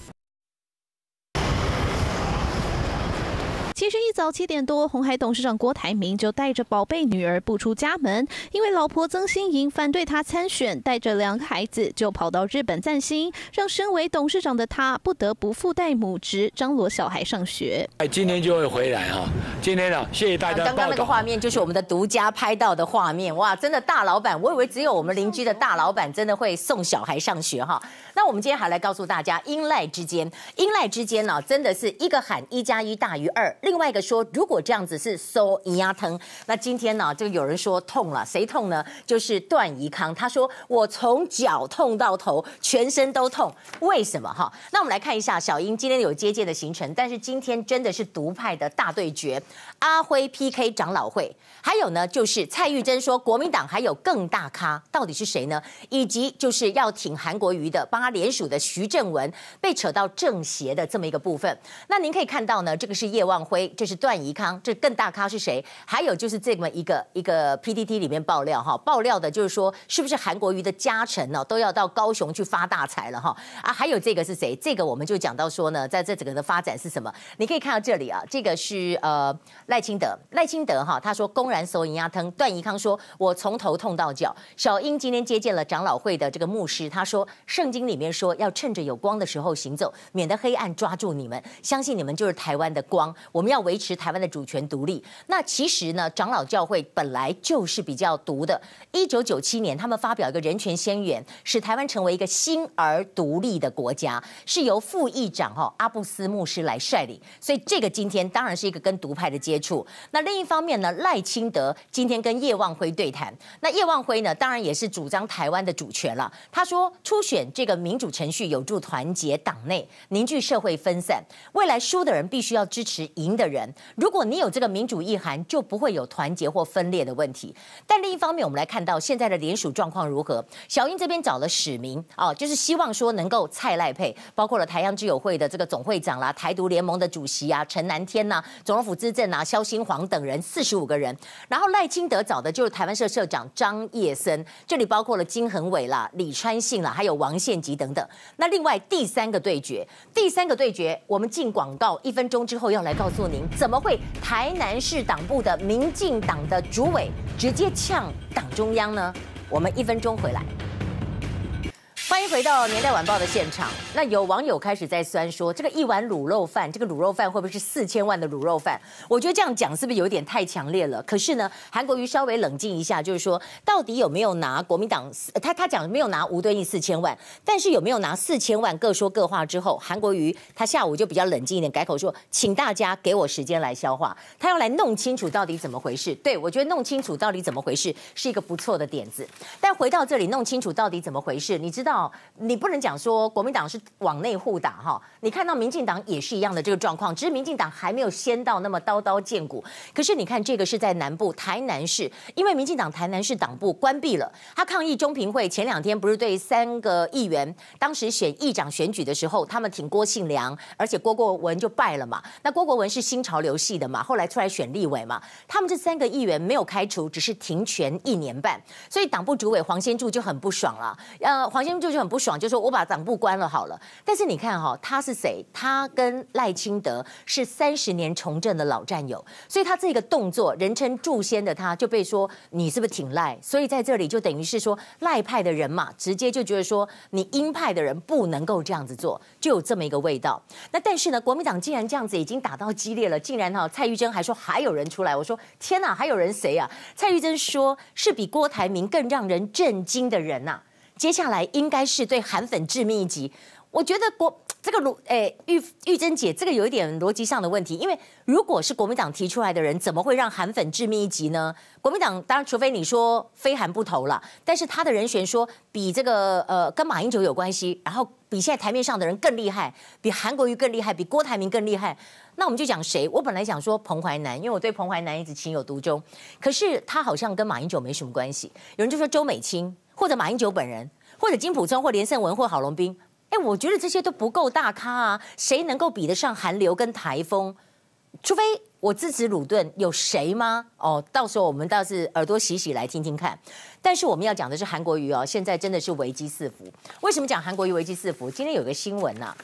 其实一早七点多，红海董事长郭台铭就带着宝贝女儿步出家门，因为老婆曾馨莹反对他参选，带着两个孩子就跑到日本散心，让身为董事长的他不得不附带母职张罗小孩上学。哎，今天就会回来哈，今天呢，谢谢大家。刚刚那个画面就是我们的独家拍到的画面，哇，真的大老板，我以为只有我们邻居的大老板真的会送小孩上学哈。那我们今天还来告诉大家，英赖之间，英赖之间呢，真的是一个喊一加一大于二，另外一个说如果这样子是收一压疼。那今天呢，就有人说痛了，谁痛呢？就是段宜康，他说我从脚痛到头，全身都痛，为什么哈？那我们来看一下小英今天有接见的行程，但是今天真的是独派的大对决，阿辉 PK 长老会，还有呢就是蔡玉珍说国民党还有更大咖，到底是谁呢？以及就是要挺韩国瑜的帮他联署的徐正文被扯到政协的这么一个部分，那您可以看到呢，这个是叶望辉，这是段宜康，这更大咖是谁？还有就是这么一个一个 PPT 里面爆料哈，爆料的就是说是不是韩国瑜的家臣呢都要到高雄去发大财了哈啊？还有这个是谁？这个我们就讲到说呢，在这整个的发展是什么？你可以看到这里啊，这个是呃赖清德，赖清德哈，他说公然搜银压疼，段宜康说我从头痛到脚。小英今天接见了长老会的这个牧师，他说圣经里面说要趁着有光的时候行走，免得黑暗抓住你们。相信你们就是台湾的光，我我们要维持台湾的主权独立。那其实呢，长老教会本来就是比较独的。一九九七年，他们发表一个人权宣言，使台湾成为一个新而独立的国家，是由副议长哈阿布斯牧师来率领。所以这个今天当然是一个跟独派的接触。那另一方面呢，赖清德今天跟叶望辉对谈。那叶望辉呢，当然也是主张台湾的主权了。他说，初选这个民主程序有助团结党内，凝聚社会分散。未来输的人必须要支持赢的人。如果你有这个民主意涵，就不会有团结或分裂的问题。但另一方面，我们来看到现在的联署状况如何？小英这边找了史明啊，就是希望说能够蔡赖配，包括了台阳之友会的这个总会长啦、台独联盟的主席啊、陈南天呐、总统府资政啊、萧新煌等人四十五个人。然后赖清德找的就是台湾社社长张叶森，这里包括了金恒伟啦、李川信啦，还有王献吉等等。那另外第三个对决，第三个对决，我们进广告一分钟之后要来告诉您，怎么会台南市党部的民进党的主委直接呛党中央呢？我们一分钟回来。欢迎回到年代晚报的现场。那有网友开始在酸说，这个一碗卤肉饭，这个卤肉饭会不会是四千万的卤肉饭？我觉得这样讲是不是有点太强烈了？可是呢，韩国瑜稍微冷静一下，就是说，到底有没有拿国民党？他他讲没有拿吴敦义四千万，但是有没有拿四千万？各说各话之后，韩国瑜他下午就比较冷静一点，改口说，请大家给我时间来消化，他要来弄清楚到底怎么回事。对，我觉得弄清楚到底怎么回事是一个不错的点子。但回到这里，弄清楚到底怎么回事，你知道？你不能讲说国民党是往内互打哈，你看到民进党也是一样的这个状况，只是民进党还没有先到那么刀刀见骨。可是你看这个是在南部台南市，因为民进党台南市党部关闭了，他抗议中评会前两天不是对三个议员当时选议长选举的时候，他们挺郭信良，而且郭国文就败了嘛。那郭国文是新潮流系的嘛，后来出来选立委嘛，他们这三个议员没有开除，只是停权一年半，所以党部主委黄先柱就很不爽了。呃，黄先柱就就很不爽。就说我把党部关了好了，但是你看哈，他是谁？他跟赖清德是三十年从政的老战友，所以他这个动作，人称祝仙的他就被说你是不是挺赖？所以在这里就等于是说赖派的人嘛，直接就觉得说你鹰派的人不能够这样子做，就有这么一个味道。那但是呢，国民党既然这样子已经打到激烈了，竟然哈蔡玉珍还说还有人出来，我说天哪，还有人谁啊？蔡玉珍说是比郭台铭更让人震惊的人呐、接下来应该是对韩粉致命一击。我觉得国 这个卢诶玉玉珍姐这个有一点逻辑上的问题，因为如果是国民党提出来的人，怎么会让韩粉致命一击呢？国民党当然，除非你说非韩不投了，但是他的人选说比这个呃跟马英九有关系，然后比现在台面上的人更厉害，比韩国瑜更厉害，比郭台铭更厉害，那我们就讲谁？我本来想说彭淮南，因为我对彭淮南一直情有独钟，可是他好像跟马英九没什么关系。有人就说周美青。或者马英九本人，或者金溥聪，或连胜文，或郝龙斌，哎，我觉得这些都不够大咖啊！谁能够比得上韩流跟台风？除非我支持鲁顿，有谁吗？哦，到时候我们倒是耳朵洗洗来听听看。但是我们要讲的是韩国瑜哦，现在真的是危机四伏。为什么讲韩国瑜危机四伏？今天有个新闻呐、啊，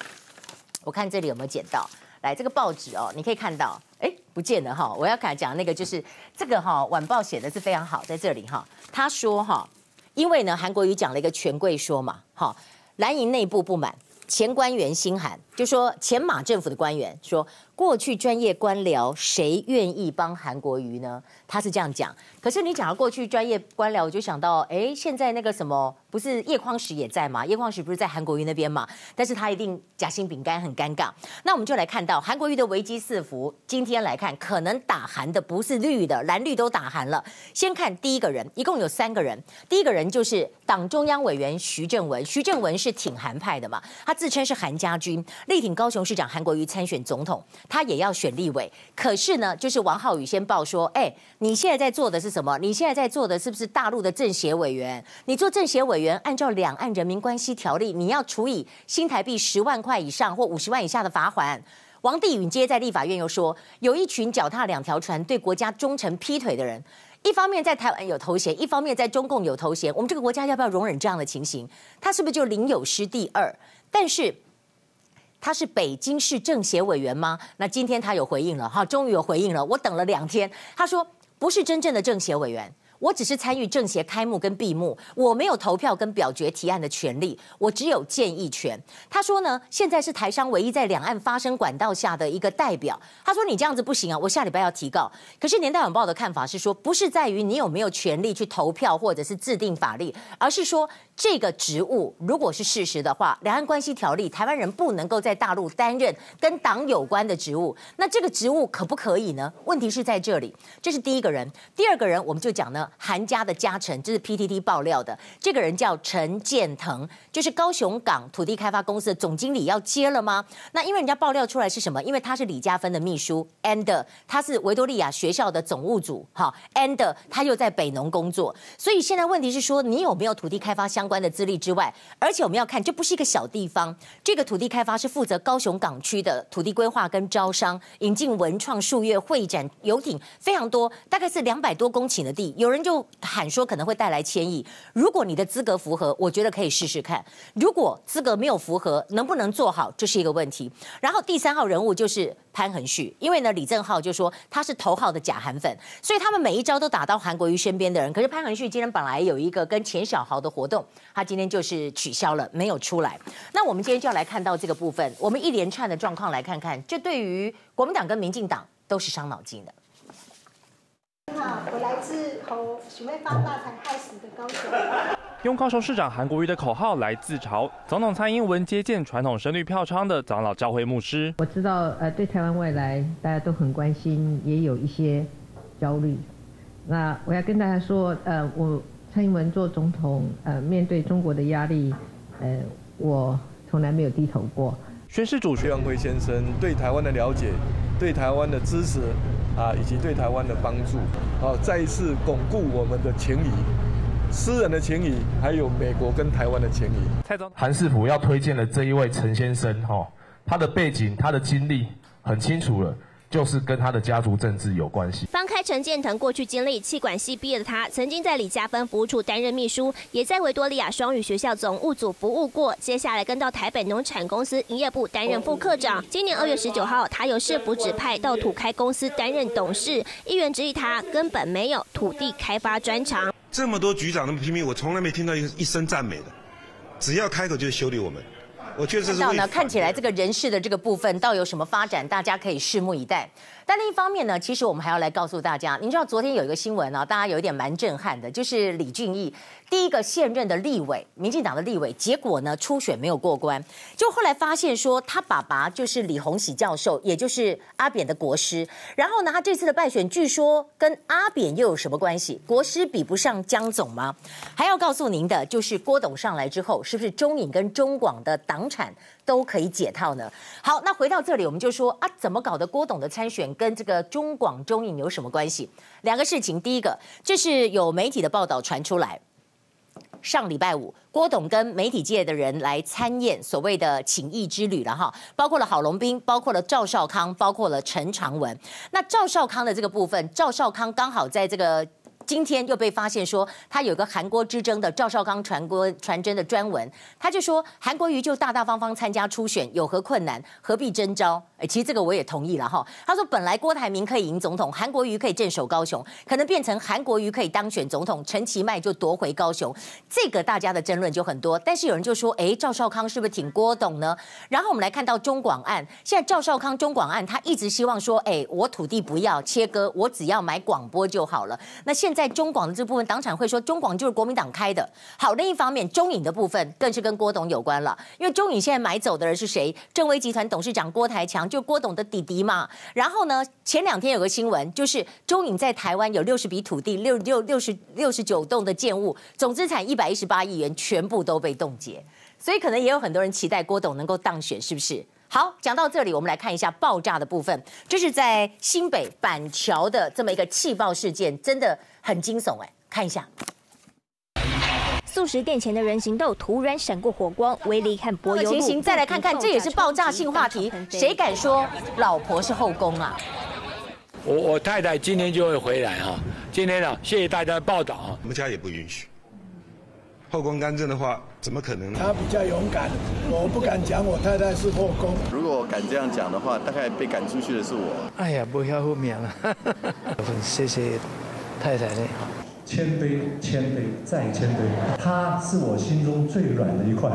我看这里有没有捡到？来这个报纸哦，你可以看到，哎，不见了哈。我要看讲那个就是这个哈，晚报写的是非常好，在这里哈，他说哈，因为呢，韩国瑜讲了一个权贵说嘛，哈，蓝营内部不满，前官员心寒，就说前马政府的官员说，过去专业官僚谁愿意帮韩国瑜呢？他是这样讲。可是你讲到过去专业官僚，我就想到，哎，现在那个什么。不是叶匡时也在吗？叶匡时不是在韩国瑜那边吗？但是他一定夹心饼干很尴尬。那我们就来看到韩国瑜的危机四伏。今天来看，可能打韩的不是绿的，蓝绿都打韩了。先看第一个人，一共有三个人。第一个人就是党中央委员徐正文，徐正文是挺韩派的嘛，他自称是韩家军，力挺高雄市长韩国瑜参选总统，他也要选立委。可是呢，就是王浩宇先报说，哎，你现在在做的是什么？你现在在做的是不是大陆的政协委员？你做政协委员？按照两岸人民关系条例，你要处以新台币十万块以上或五十万以下的罚锾。王地允接在立法院又说，有一群脚踏两条船、对国家忠诚劈腿的人，一方面在台湾有头衔，一方面在中共有头衔。我们这个国家要不要容忍这样的情形？他是不是就领有失第二？但是他是北京市政协委员吗？那今天他有回应了，哈，终于有回应了。我等了两天，他说不是真正的政协委员。我只是参与政协开幕跟闭幕，我没有投票跟表决提案的权利，我只有建议权。他说呢，现在是台商唯一在两岸发声管道下的一个代表。他说你这样子不行啊，我下礼拜要提告。可是年代晚报的看法是说，不是在于你有没有权利去投票或者是制定法律，而是说这个职务如果是事实的话，两岸关系条例，台湾人不能够在大陆担任跟党有关的职务。那这个职务可不可以呢？问题是在这里，这是第一个人。第二个人，我们就讲呢。韩家的家臣，这是 PTT 爆料的。这个人叫陈建腾，就是高雄港土地开发公司的总经理，要接了吗？那因为人家爆料出来是什么？因为他是李嘉芬的秘书，and 他是维多利亚学校的总务组，哈，and 他又在北农工作。所以现在问题是说，你有没有土地开发相关的资历之外，而且我们要看，这不是一个小地方。这个土地开发是负责高雄港区的土地规划跟招商，引进文创、数月会展、游艇非常多，大概是两百多公顷的地。有人就喊说可能会带来千亿，如果你的资格符合，我觉得可以试试看；如果资格没有符合，能不能做好，这是一个问题。然后第三号人物就是潘恒旭，因为呢李正浩就说他是头号的假韩粉，所以他们每一招都打到韩国瑜身边的人。可是潘恒旭今天本来有一个跟钱小豪的活动，他今天就是取消了，没有出来。那我们今天就要来看到这个部分，我们一连串的状况来看看，这对于国民党跟民进党都是伤脑筋的。好，我来自侯许妹发大财害死的高雄。用高雄市长韩国瑜的口号来自嘲，总统蔡英文接见传统声律票仓的长老教会牧师。我知道，呃，对台湾未来大家都很关心，也有一些焦虑。那我要跟大家说，呃，我蔡英文做总统，呃，面对中国的压力，呃，我从来没有低头过。宣誓主徐阳辉先生对台湾的了解，对台湾的支持。啊，以及对台湾的帮助，好，再一次巩固我们的情谊，私人的情谊，还有美国跟台湾的情谊。蔡总，韩世福要推荐的这一位陈先生，哈，他的背景、他的经历很清楚了。就是跟他的家族政治有关系。翻开陈建腾过去经历，气管系毕业的他，曾经在李嘉芬服务处担任秘书，也在维多利亚双语学校总务组服务过。接下来跟到台北农产公司营业部担任副科长。今年二月十九号，他由市府指派到土开公司担任董事。议员质疑他根本没有土地开发专长。这么多局长那么拼命，我从来没听到一一声赞美的，只要开口就是修理我们。我觉得这是到呢，看起来这个人事的这个部分，到有什么发展，大家可以拭目以待。但另一方面呢，其实我们还要来告诉大家，您知道昨天有一个新闻呢，大家有一点蛮震撼的，就是李俊毅第一个现任的立委，民进党的立委，结果呢初选没有过关，就后来发现说他爸爸就是李鸿喜教授，也就是阿扁的国师，然后呢他这次的败选，据说跟阿扁又有什么关系？国师比不上江总吗？还要告诉您的就是郭董上来之后，是不是中影跟中广的党产？都可以解套呢。好，那回到这里，我们就说啊，怎么搞的？郭董的参选跟这个中广中影有什么关系？两个事情，第一个，这是有媒体的报道传出来，上礼拜五，郭董跟媒体界的人来参宴，所谓的请益之旅了哈，包括了郝龙斌，包括了赵少康，包括了陈长文。那赵少康的这个部分，赵少康刚好在这个。今天又被发现说他有个韩国之争的赵少康传郭传真的专文，他就说韩国瑜就大大方方参加初选，有何困难？何必征召？哎，其实这个我也同意了哈。他说本来郭台铭可以赢总统，韩国瑜可以镇守高雄，可能变成韩国瑜可以当选总统，陈其迈就夺回高雄。这个大家的争论就很多，但是有人就说，哎，赵少康是不是挺郭董呢？然后我们来看到中广案，现在赵少康中广案，他一直希望说，哎，我土地不要切割，我只要买广播就好了。那现在在中广的这部分，党产会说中广就是国民党开的。好，另一方面，中影的部分更是跟郭董有关了，因为中影现在买走的人是谁？正威集团董事长郭台强，就郭董的弟弟嘛。然后呢，前两天有个新闻，就是中影在台湾有六十笔土地，六六六十六十九栋的建物，总资产一百一十八亿元，全部都被冻结。所以可能也有很多人期待郭董能够当选，是不是？好，讲到这里，我们来看一下爆炸的部分。这是在新北板桥的这么一个气爆事件，真的很惊悚哎！看一下，素食店前的人行道突然闪过火光，威力和柏油路。情形再来看看，这也是爆炸性话题。谁敢说老婆是后宫啊？我我太太今天就会回来哈。今天呢，谢谢大家的报道啊。我们家也不允许。后宫干政的话，怎么可能呢？他比较勇敢，我不敢讲我太太是后宫。如果我敢这样讲的话，大概被赶出去的是我。哎呀，不要后面了。很谢谢太太呢。谦卑，谦卑，再谦卑。他是我心中最软的一块。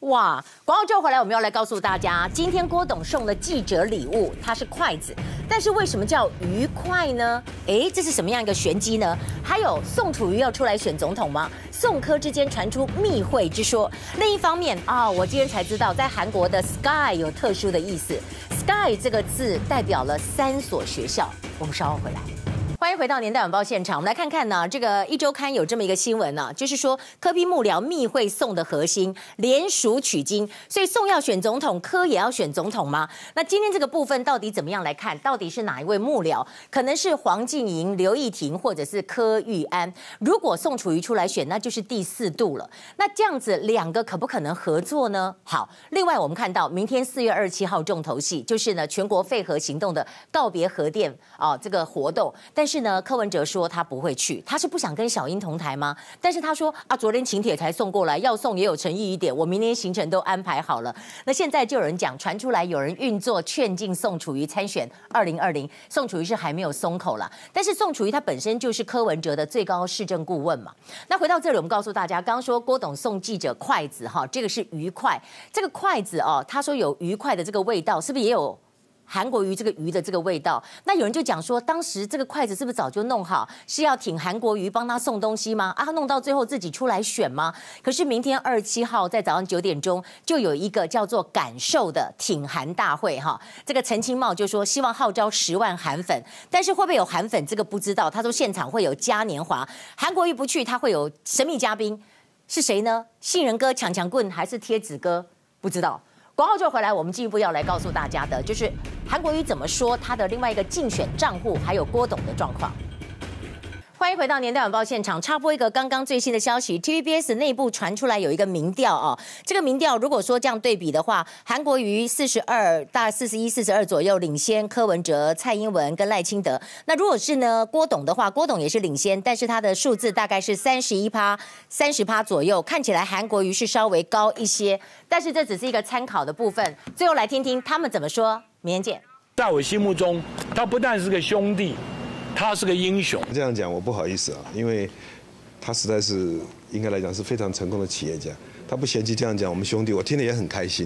哇！广告之后回来，我们要来告诉大家，今天郭董送的记者礼物，它是筷子，但是为什么叫愉快呢？哎，这是什么样一个玄机呢？还有宋楚瑜要出来选总统吗？宋柯之间传出密会之说。另一方面啊、哦，我今天才知道，在韩国的 Sky 有特殊的意思，Sky 这个字代表了三所学校。我们稍后回来。欢迎回到年代晚报现场，我们来看看呢，这个一周刊有这么一个新闻呢，就是说柯 P 幕僚密会宋的核心联署取经，所以宋要选总统，柯也要选总统吗？那今天这个部分到底怎么样来看？到底是哪一位幕僚？可能是黄静莹、刘义婷，或者是柯玉安。如果宋楚瑜出来选，那就是第四度了。那这样子两个可不可能合作呢？好，另外我们看到明天四月二十七号重头戏，就是呢全国废核行动的告别核电啊这个活动，但是。是呢，柯文哲说他不会去，他是不想跟小英同台吗？但是他说啊，昨天请帖才送过来，要送也有诚意一点，我明天行程都安排好了。那现在就有人讲传出来，有人运作劝进宋楚瑜参选二零二零，宋楚瑜是还没有松口了。但是宋楚瑜他本身就是柯文哲的最高市政顾问嘛。那回到这里，我们告诉大家，刚刚说郭董送记者筷子哈，这个是愉快，这个筷子哦，他说有愉快的这个味道，是不是也有？韩国瑜这个鱼的这个味道，那有人就讲说，当时这个筷子是不是早就弄好，是要挺韩国瑜帮他送东西吗？啊，弄到最后自己出来选吗？可是明天二十七号在早上九点钟就有一个叫做“感受”的挺韩大会哈。这个陈清茂就说希望号召十万韩粉，但是会不会有韩粉这个不知道。他说现场会有嘉年华，韩国瑜不去，他会有神秘嘉宾，是谁呢？杏仁哥、强强棍还是贴纸哥？不知道。广告就回来，我们进一步要来告诉大家的，就是韩国瑜怎么说他的另外一个竞选账户，还有郭董的状况。欢迎回到年代晚报现场，插播一个刚刚最新的消息，TVBS 内部传出来有一个民调哦，这个民调如果说这样对比的话，韩国瑜四十二大四十一四十二左右领先柯文哲、蔡英文跟赖清德，那如果是呢郭董的话，郭董也是领先，但是他的数字大概是三十一趴、三十趴左右，看起来韩国瑜是稍微高一些，但是这只是一个参考的部分，最后来听听他们怎么说，明天见。在我心目中，他不但是个兄弟。他是个英雄。这样讲我不好意思啊，因为他实在是应该来讲是非常成功的企业家，他不嫌弃这样讲我们兄弟，我听得也很开心。